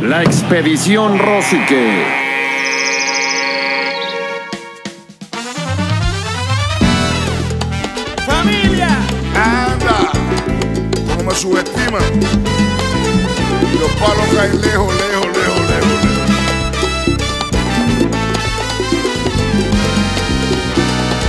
La expedición Rosique. ¡Familia! ¡Anda! ¿Cómo me subestiman? Los palos caen lejos, lejos, lejos, lejos.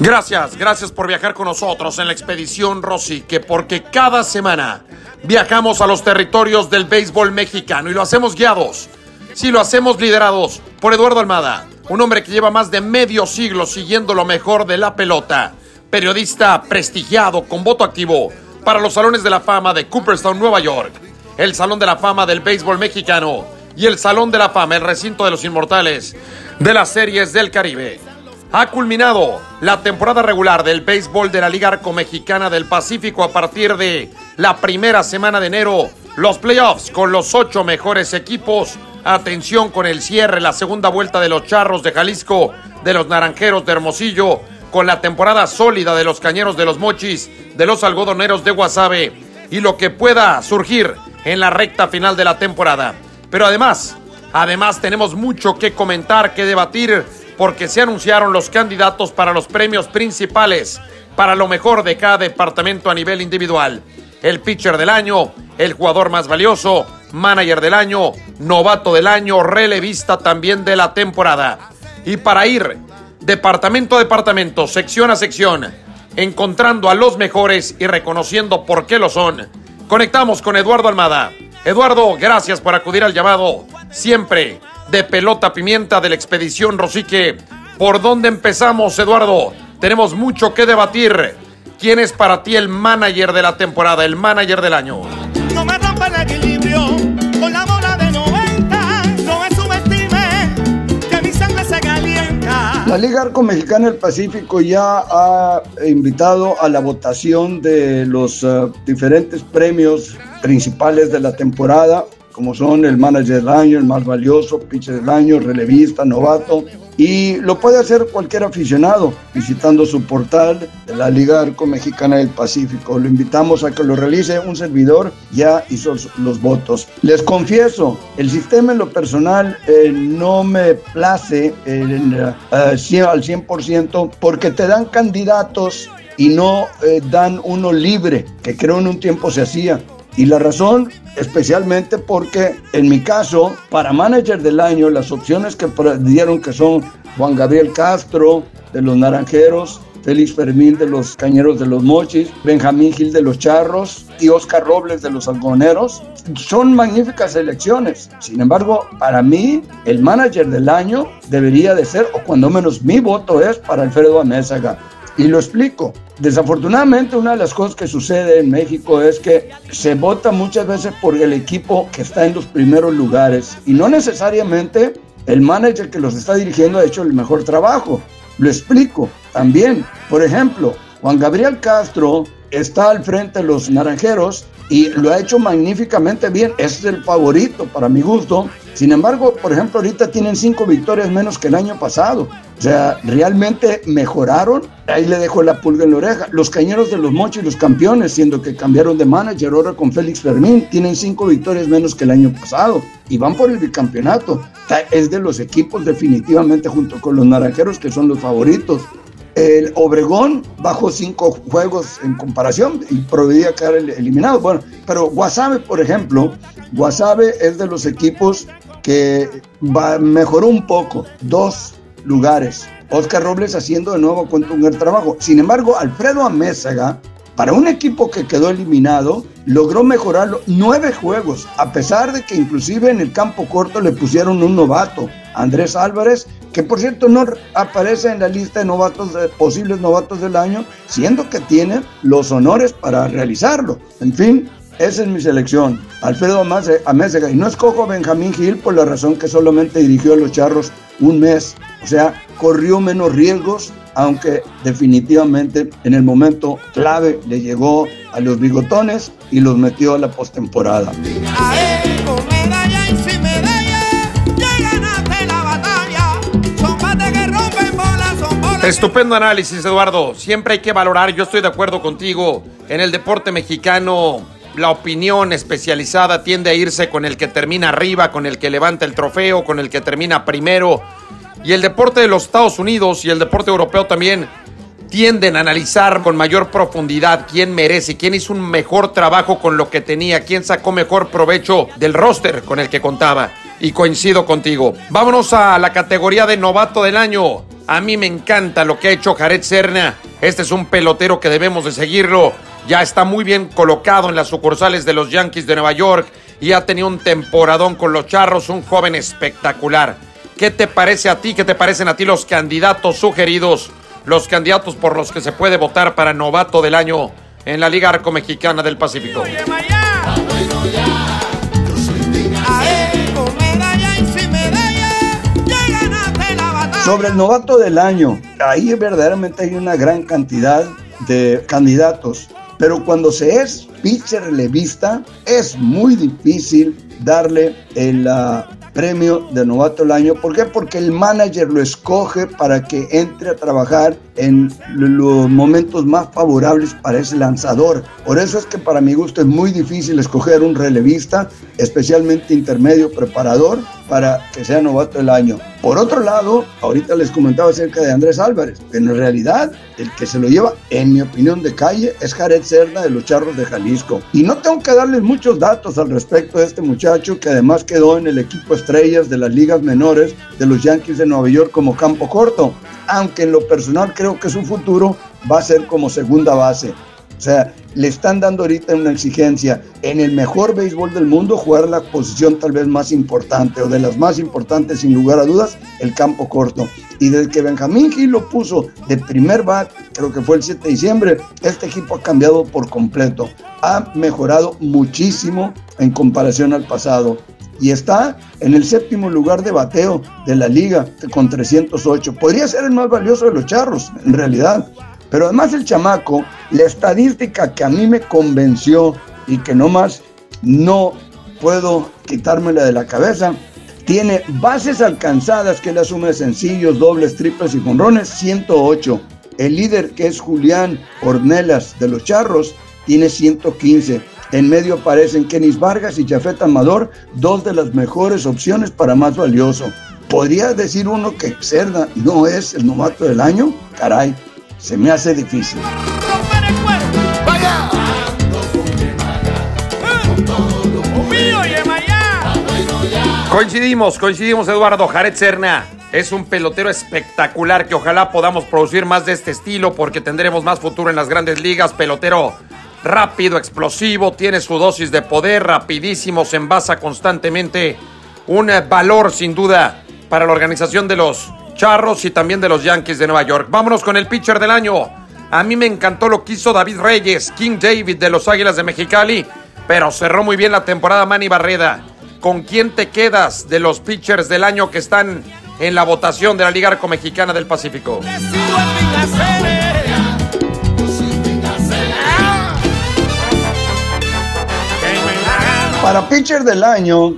Gracias, gracias por viajar con nosotros en la expedición Rosique, porque cada semana viajamos a los territorios del béisbol mexicano y lo hacemos guiados. Sí, lo hacemos liderados por Eduardo Almada, un hombre que lleva más de medio siglo siguiendo lo mejor de la pelota. Periodista prestigiado con voto activo para los salones de la fama de Cooperstown, Nueva York, el Salón de la Fama del Béisbol Mexicano y el Salón de la Fama, el recinto de los inmortales de las series del Caribe. Ha culminado la temporada regular del béisbol de la Liga Arco Mexicana del Pacífico a partir de la primera semana de enero. Los playoffs con los ocho mejores equipos. Atención con el cierre, la segunda vuelta de los Charros de Jalisco, de los Naranjeros de Hermosillo, con la temporada sólida de los Cañeros de los Mochis, de los Algodoneros de Guasave y lo que pueda surgir en la recta final de la temporada. Pero además, además tenemos mucho que comentar, que debatir porque se anunciaron los candidatos para los premios principales para lo mejor de cada departamento a nivel individual. El pitcher del año, el jugador más valioso, manager del año, novato del año, relevista también de la temporada. Y para ir departamento a departamento, sección a sección, encontrando a los mejores y reconociendo por qué lo son, conectamos con Eduardo Almada. Eduardo, gracias por acudir al llamado. Siempre de pelota pimienta de la expedición Rosique. ¿Por dónde empezamos, Eduardo? Tenemos mucho que debatir. ¿Quién es para ti el manager de la temporada, el manager del año? No me rompa el equilibrio con la bola de 90. No me subestime que mi sangre se calienta. La Liga Arco Mexicana del Pacífico ya ha invitado a la votación de los eh, diferentes premios principales de la temporada, como son el manager del año, el más valioso, pitcher del año, relevista, novato. Y lo puede hacer cualquier aficionado visitando su portal de la Liga Arco Mexicana del Pacífico. Lo invitamos a que lo realice. Un servidor ya hizo los votos. Les confieso, el sistema en lo personal eh, no me place el, eh, al 100% porque te dan candidatos y no eh, dan uno libre, que creo en un tiempo se hacía. Y la razón, especialmente porque en mi caso, para manager del año, las opciones que dieron que son Juan Gabriel Castro de los Naranjeros, Félix Fermín de los Cañeros de los Mochis, Benjamín Gil de los Charros y Oscar Robles de los Algoneros. Son magníficas elecciones. Sin embargo, para mí, el manager del año debería de ser, o cuando menos mi voto es para Alfredo Amézaga. Y lo explico. Desafortunadamente, una de las cosas que sucede en México es que se vota muchas veces por el equipo que está en los primeros lugares y no necesariamente el manager que los está dirigiendo ha hecho el mejor trabajo. Lo explico también. Por ejemplo, Juan Gabriel Castro está al frente de los Naranjeros y lo ha hecho magníficamente bien. Es el favorito para mi gusto. Sin embargo, por ejemplo, ahorita tienen cinco victorias menos que el año pasado. O sea, realmente mejoraron. Ahí le dejo la pulga en la oreja. Los cañeros de los mochos los campeones, siendo que cambiaron de manager ahora con Félix Fermín, tienen cinco victorias menos que el año pasado y van por el bicampeonato. Es de los equipos definitivamente junto con los naranjeros que son los favoritos. El Obregón bajó cinco juegos en comparación y prohibía quedar eliminado. Bueno, pero Guasave, por ejemplo, Guasave es de los equipos que va, mejoró un poco, dos lugares. Oscar Robles haciendo de nuevo cuenta un gran trabajo. Sin embargo, Alfredo Amézaga, para un equipo que quedó eliminado, logró mejorar nueve juegos, a pesar de que inclusive en el campo corto le pusieron un novato, Andrés Álvarez, que por cierto no aparece en la lista de novatos, posibles novatos del año, siendo que tiene los honores para realizarlo. En fin, esa es mi selección. Alfredo Amézega. Y no escojo a Benjamín Gil por la razón que solamente dirigió a los Charros un mes. O sea, corrió menos riesgos, aunque definitivamente en el momento clave le llegó a los bigotones y los metió a la postemporada. Estupendo análisis, Eduardo. Siempre hay que valorar, yo estoy de acuerdo contigo, en el deporte mexicano la opinión especializada tiende a irse con el que termina arriba, con el que levanta el trofeo, con el que termina primero. Y el deporte de los Estados Unidos y el deporte europeo también tienden a analizar con mayor profundidad quién merece, quién hizo un mejor trabajo con lo que tenía, quién sacó mejor provecho del roster con el que contaba. Y coincido contigo. Vámonos a la categoría de novato del año. A mí me encanta lo que ha hecho Jared Serna. Este es un pelotero que debemos de seguirlo. Ya está muy bien colocado en las sucursales de los Yankees de Nueva York y ha tenido un temporadón con los Charros, un joven espectacular. ¿Qué te parece a ti? ¿Qué te parecen a ti los candidatos sugeridos? Los candidatos por los que se puede votar para novato del año en la Liga Arco Mexicana del Pacífico. Sobre el novato del año, ahí verdaderamente hay una gran cantidad de candidatos, pero cuando se es pitcher relevista es muy difícil darle el, premio de novato del año. ¿Por qué? Porque el manager lo escoge para que entre a trabajar en los momentos más favorables para ese lanzador. Por eso es que para mi gusto es muy difícil escoger un relevista, especialmente intermedio preparador, para que sea novato del año. Por otro lado, ahorita les comentaba acerca de Andrés Álvarez, que en realidad el que se lo lleva, en mi opinión de calle, es Jared Cerda de los Charros de Jalisco. Y no tengo que darles muchos datos al respecto de este muchacho, que además quedó en el equipo estrellas de las ligas menores de los Yankees de Nueva York como campo corto aunque en lo personal creo que su futuro va a ser como segunda base. O sea, le están dando ahorita una exigencia en el mejor béisbol del mundo jugar la posición tal vez más importante o de las más importantes sin lugar a dudas, el campo corto. Y desde que Benjamín Gil lo puso de primer bat, creo que fue el 7 de diciembre, este equipo ha cambiado por completo. Ha mejorado muchísimo en comparación al pasado y está en el séptimo lugar de bateo de la liga con 308. Podría ser el más valioso de los charros, en realidad. Pero además el chamaco, la estadística que a mí me convenció y que no más no puedo quitármela de la cabeza, tiene bases alcanzadas que él asume sencillos, dobles, triples y jonrones, 108. El líder que es Julián Ornelas de los Charros tiene 115. En medio aparecen Kenis Vargas y Jafet Amador, dos de las mejores opciones para más valioso. ¿Podría decir uno que Cerda no es el novato del año? Caray, se me hace difícil. Coincidimos, coincidimos Eduardo Jared Cerna. Es un pelotero espectacular que ojalá podamos producir más de este estilo porque tendremos más futuro en las grandes ligas. Pelotero rápido, explosivo, tiene su dosis de poder, rapidísimo, se envasa constantemente. Un valor sin duda para la organización de los Charros y también de los Yankees de Nueva York. Vámonos con el pitcher del año. A mí me encantó lo que hizo David Reyes, King David de los Águilas de Mexicali, pero cerró muy bien la temporada Manny Barreda. ¿Con quién te quedas de los pitchers del año que están en la votación de la Liga Arco Mexicana del Pacífico? Para pitcher del año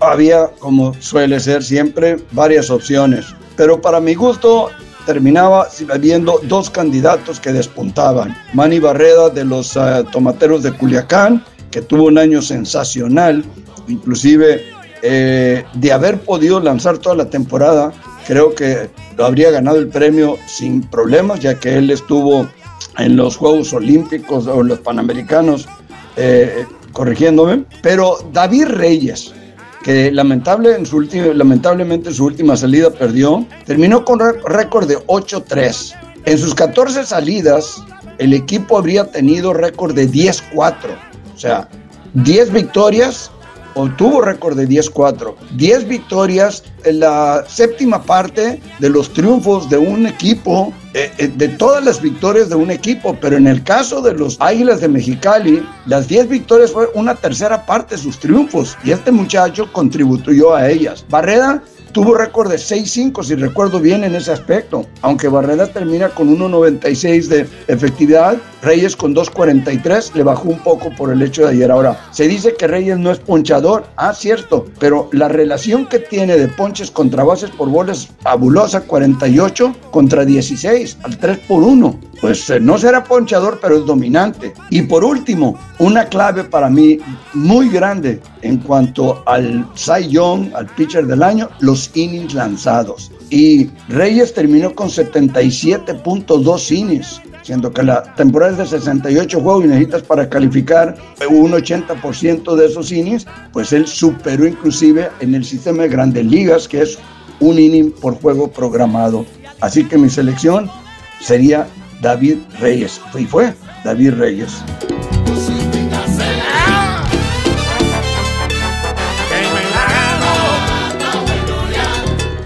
había, como suele ser siempre, varias opciones, pero para mi gusto terminaba habiendo dos candidatos que despuntaban. Manny Barreda de los eh, Tomateros de Culiacán, que tuvo un año sensacional, inclusive eh, de haber podido lanzar toda la temporada, creo que lo habría ganado el premio sin problemas, ya que él estuvo en los Juegos Olímpicos o en los Panamericanos eh, corrigiéndome, pero David Reyes, que lamentable en su lamentablemente en su última salida perdió, terminó con récord de 8-3. En sus 14 salidas, el equipo habría tenido récord de 10-4, o sea, 10 victorias, obtuvo récord de 10-4. 10 victorias en la séptima parte de los triunfos de un equipo, eh, eh, de todas las victorias de un equipo, pero en el caso de los Águilas de Mexicali, las 10 victorias fue una tercera parte de sus triunfos y este muchacho contribuyó a ellas. Barreda Tuvo récord de 6-5, si recuerdo bien en ese aspecto. Aunque Barrera termina con 1.96 de efectividad, Reyes con 2.43 le bajó un poco por el hecho de ayer. Ahora, se dice que Reyes no es ponchador. Ah, cierto, pero la relación que tiene de ponches contra bases por bolas es fabulosa, 48 contra 16, al 3 por 1. Pues eh, no será ponchador, pero es dominante. Y por último, una clave para mí muy grande en cuanto al Cy Young, al pitcher del año, los innings lanzados. Y Reyes terminó con 77.2 innings, siendo que la temporada es de 68 juegos y necesitas para calificar un 80% de esos innings, pues él superó inclusive en el sistema de grandes ligas, que es un inning por juego programado. Así que mi selección sería David Reyes. Y fue David Reyes.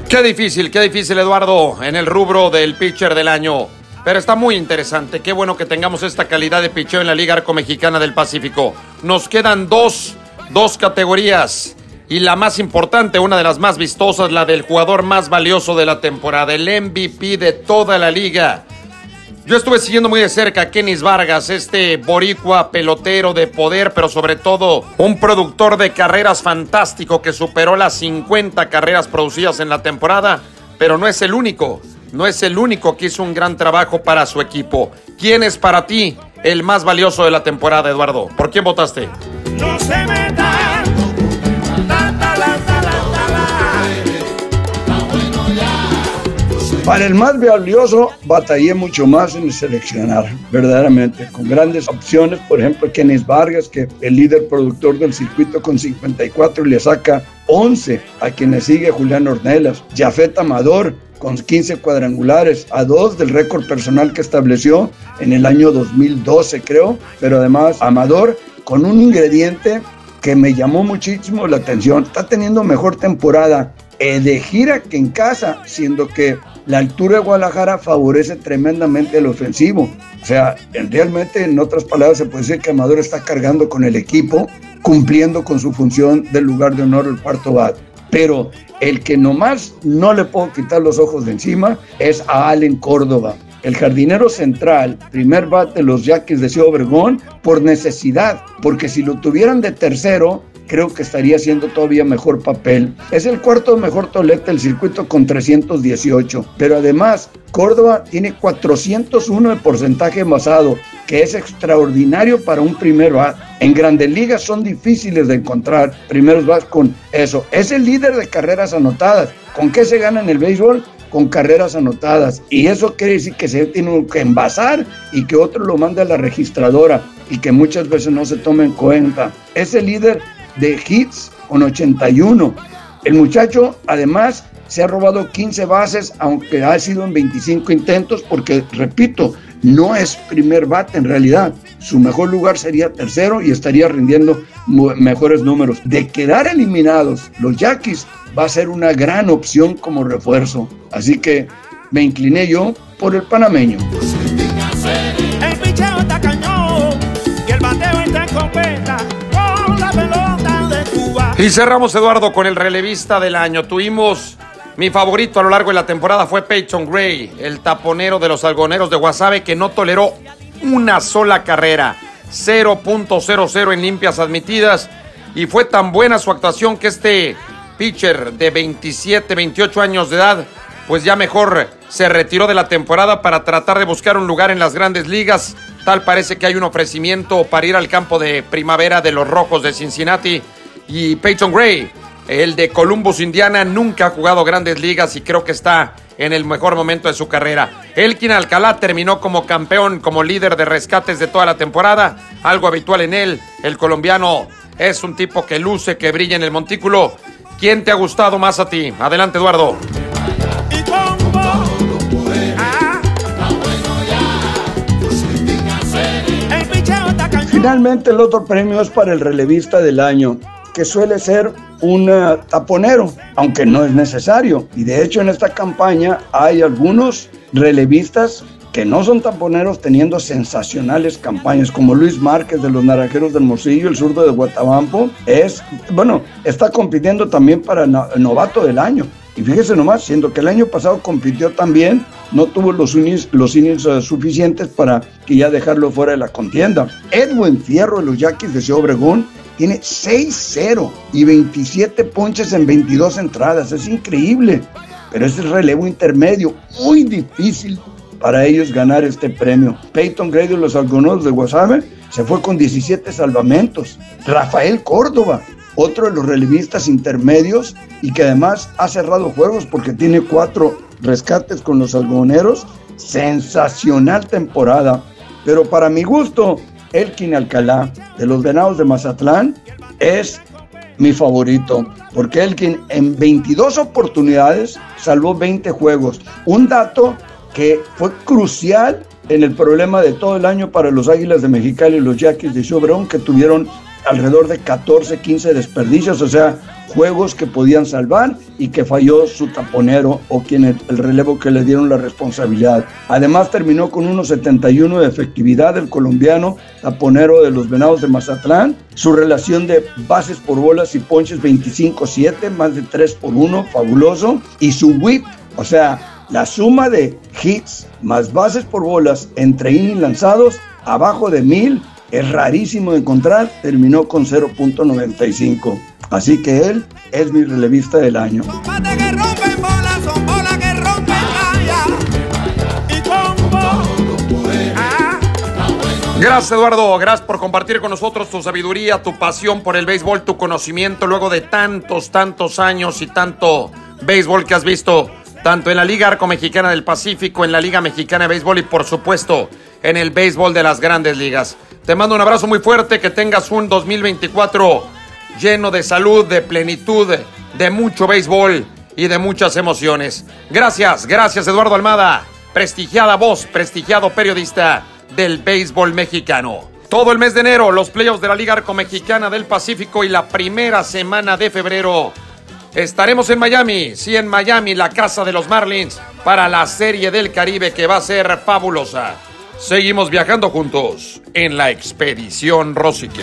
Qué difícil, qué difícil, Eduardo, en el rubro del pitcher del año. Pero está muy interesante. Qué bueno que tengamos esta calidad de pitcher en la Liga Arco Mexicana del Pacífico. Nos quedan dos, dos categorías. Y la más importante, una de las más vistosas, la del jugador más valioso de la temporada, el MVP de toda la liga. Yo estuve siguiendo muy de cerca a Kenis Vargas, este boricua pelotero de poder, pero sobre todo un productor de carreras fantástico que superó las 50 carreras producidas en la temporada, pero no es el único, no es el único que hizo un gran trabajo para su equipo. ¿Quién es para ti el más valioso de la temporada, Eduardo? ¿Por quién votaste? No se meta. Para el más valioso, batallé mucho más en seleccionar, verdaderamente, con grandes opciones. Por ejemplo, Kenis Vargas, que el líder productor del circuito con 54 le saca 11 a quien le sigue Julián Ornelas. Jafet Amador, con 15 cuadrangulares, a dos del récord personal que estableció en el año 2012, creo. Pero además, Amador, con un ingrediente que me llamó muchísimo la atención, está teniendo mejor temporada de gira que en casa, siendo que la altura de Guadalajara favorece tremendamente el ofensivo. O sea, realmente, en otras palabras, se puede decir que Amador está cargando con el equipo, cumpliendo con su función del lugar de honor el cuarto bat. Pero el que nomás no le puedo quitar los ojos de encima es a Allen Córdoba. El jardinero central, primer bat de los Yaquis de Ciudad Obregón, por necesidad, porque si lo tuvieran de tercero, creo que estaría haciendo todavía mejor papel. Es el cuarto mejor tolete del circuito con 318, pero además Córdoba tiene 401 de porcentaje envasado, que es extraordinario para un primer bat. En grandes ligas son difíciles de encontrar primeros bats con eso. Es el líder de carreras anotadas. ¿Con qué se gana en el béisbol? con carreras anotadas. Y eso quiere decir que se tiene que envasar y que otro lo manda a la registradora y que muchas veces no se toma en cuenta. Es el líder de hits con 81. El muchacho además se ha robado 15 bases, aunque ha sido en 25 intentos, porque, repito, no es primer bate en realidad. Su mejor lugar sería tercero y estaría rindiendo mejores números. De quedar eliminados, los Yaquis va a ser una gran opción como refuerzo. Así que me incliné yo por el panameño. El está cañón y el bateo está y cerramos, Eduardo, con el relevista del año. Tuvimos mi favorito a lo largo de la temporada fue Peyton Gray, el taponero de los algoneros de Guasave, que no toleró una sola carrera. 0.00 en limpias admitidas. Y fue tan buena su actuación que este pitcher de 27, 28 años de edad, pues ya mejor se retiró de la temporada para tratar de buscar un lugar en las grandes ligas. Tal parece que hay un ofrecimiento para ir al campo de primavera de los Rojos de Cincinnati y Peyton Gray, el de Columbus, Indiana, nunca ha jugado grandes ligas y creo que está en el mejor momento de su carrera. Elkin Alcalá terminó como campeón, como líder de rescates de toda la temporada, algo habitual en él. El colombiano es un tipo que luce, que brilla en el montículo. ¿Quién te ha gustado más a ti? Adelante, Eduardo. Finalmente el otro premio es para el relevista del año que suele ser un eh, taponero, aunque no es necesario. Y de hecho en esta campaña hay algunos relevistas que no son taponeros teniendo sensacionales campañas, como Luis Márquez de los Naranjeros del Morcillo, el zurdo de Guatabampo, es, bueno, está compitiendo también para novato del año. Y fíjese nomás, siendo que el año pasado compitió también, no tuvo los innings, los eh, suficientes para que ya dejarlo fuera de la contienda. Edwin Fierro de los Yaquis de Ciudad Obregón tiene 6-0 y 27 ponches en 22 entradas. Es increíble, pero es el relevo intermedio, muy difícil para ellos ganar este premio. Peyton Gray de los Algonones de Guasave se fue con 17 salvamentos. Rafael Córdoba, otro de los relevistas intermedios y que además ha cerrado juegos porque tiene cuatro rescates con los algodoneros. Sensacional temporada. Pero para mi gusto, Elkin Alcalá de los Venados de Mazatlán es mi favorito, porque Elkin en 22 oportunidades salvó 20 juegos. Un dato que fue crucial en el problema de todo el año para los Águilas de Mexicali y los Yaquis de Sobrón, que tuvieron alrededor de 14, 15 desperdicios, o sea, juegos que podían salvar y que falló su taponero o quien el, relevo que le dieron la responsabilidad. Además terminó con 1.71 de efectividad el colombiano taponero de los Venados de Mazatlán. Su relación de bases por bolas y ponches 25-7, más de 3 por 1, fabuloso. Y su whip, o sea, la suma de hits más bases por bolas entre innings lanzados abajo de mil es rarísimo de encontrar, terminó con 0.95. Así que él es mi relevista del año. Gracias Eduardo, gracias por compartir con nosotros tu sabiduría, tu pasión por el béisbol, tu conocimiento luego de tantos, tantos años y tanto béisbol que has visto tanto en la Liga Arco Mexicana del Pacífico, en la Liga Mexicana de Béisbol y por supuesto en el béisbol de las grandes ligas. Te mando un abrazo muy fuerte, que tengas un 2024 lleno de salud, de plenitud, de mucho béisbol y de muchas emociones. Gracias, gracias Eduardo Almada, prestigiada voz, prestigiado periodista del béisbol mexicano. Todo el mes de enero, los playoffs de la Liga Arco Mexicana del Pacífico y la primera semana de febrero Estaremos en Miami, sí, en Miami, la casa de los Marlins, para la Serie del Caribe que va a ser fabulosa. Seguimos viajando juntos en la expedición Rosique.